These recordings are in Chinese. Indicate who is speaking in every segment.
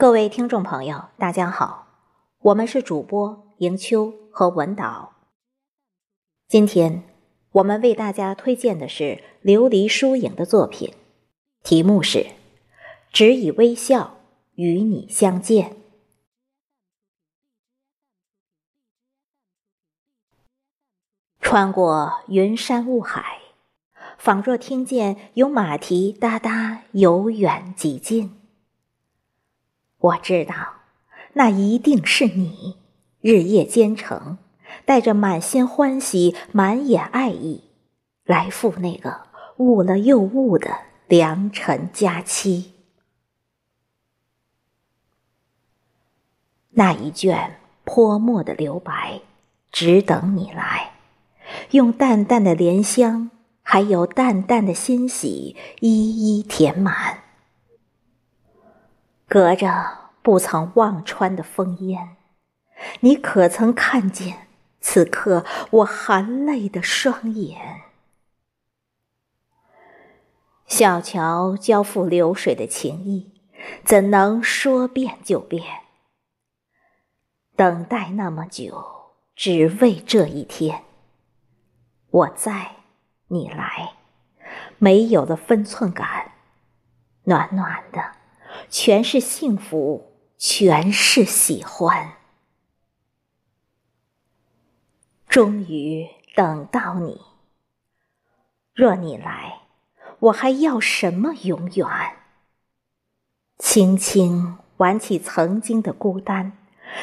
Speaker 1: 各位听众朋友，大家好，我们是主播迎秋和文导。今天我们为大家推荐的是琉璃疏影的作品，题目是《只以微笑与你相见》。穿过云山雾海，仿若听见有马蹄哒哒由远及近。我知道，那一定是你，日夜兼程，带着满心欢喜、满眼爱意，来赴那个误了又误的良辰佳期。那一卷泼墨的留白，只等你来，用淡淡的莲香，还有淡淡的欣喜，一一填满。隔着不曾望穿的烽烟，你可曾看见此刻我含泪的双眼？小桥交付流水的情意，怎能说变就变？等待那么久，只为这一天。我在，你来，没有了分寸感，暖暖的。全是幸福，全是喜欢。终于等到你，若你来，我还要什么永远？轻轻挽起曾经的孤单，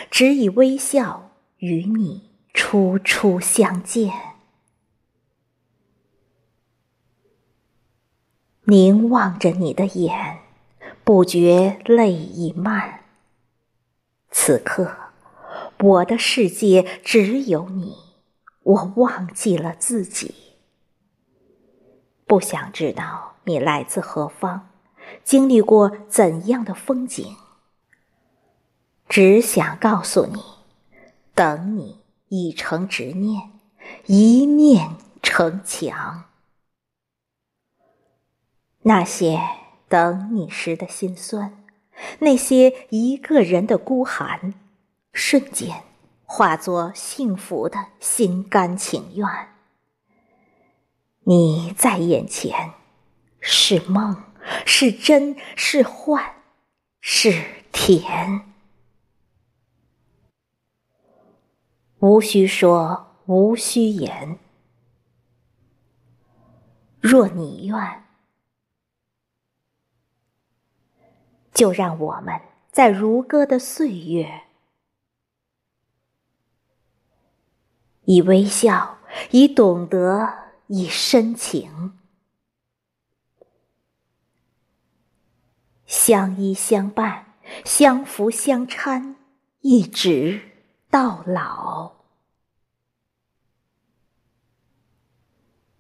Speaker 1: 只以微笑与你初初相见，凝望着你的眼。不觉泪已漫。此刻，我的世界只有你，我忘记了自己。不想知道你来自何方，经历过怎样的风景。只想告诉你，等你已成执念，一念成墙。那些。等你时的心酸，那些一个人的孤寒，瞬间化作幸福的心甘情愿。你在眼前，是梦，是真，是幻，是甜。无需说，无需言。若你愿。就让我们在如歌的岁月，以微笑，以懂得，以深情，相依相伴，相扶相搀，一直到老。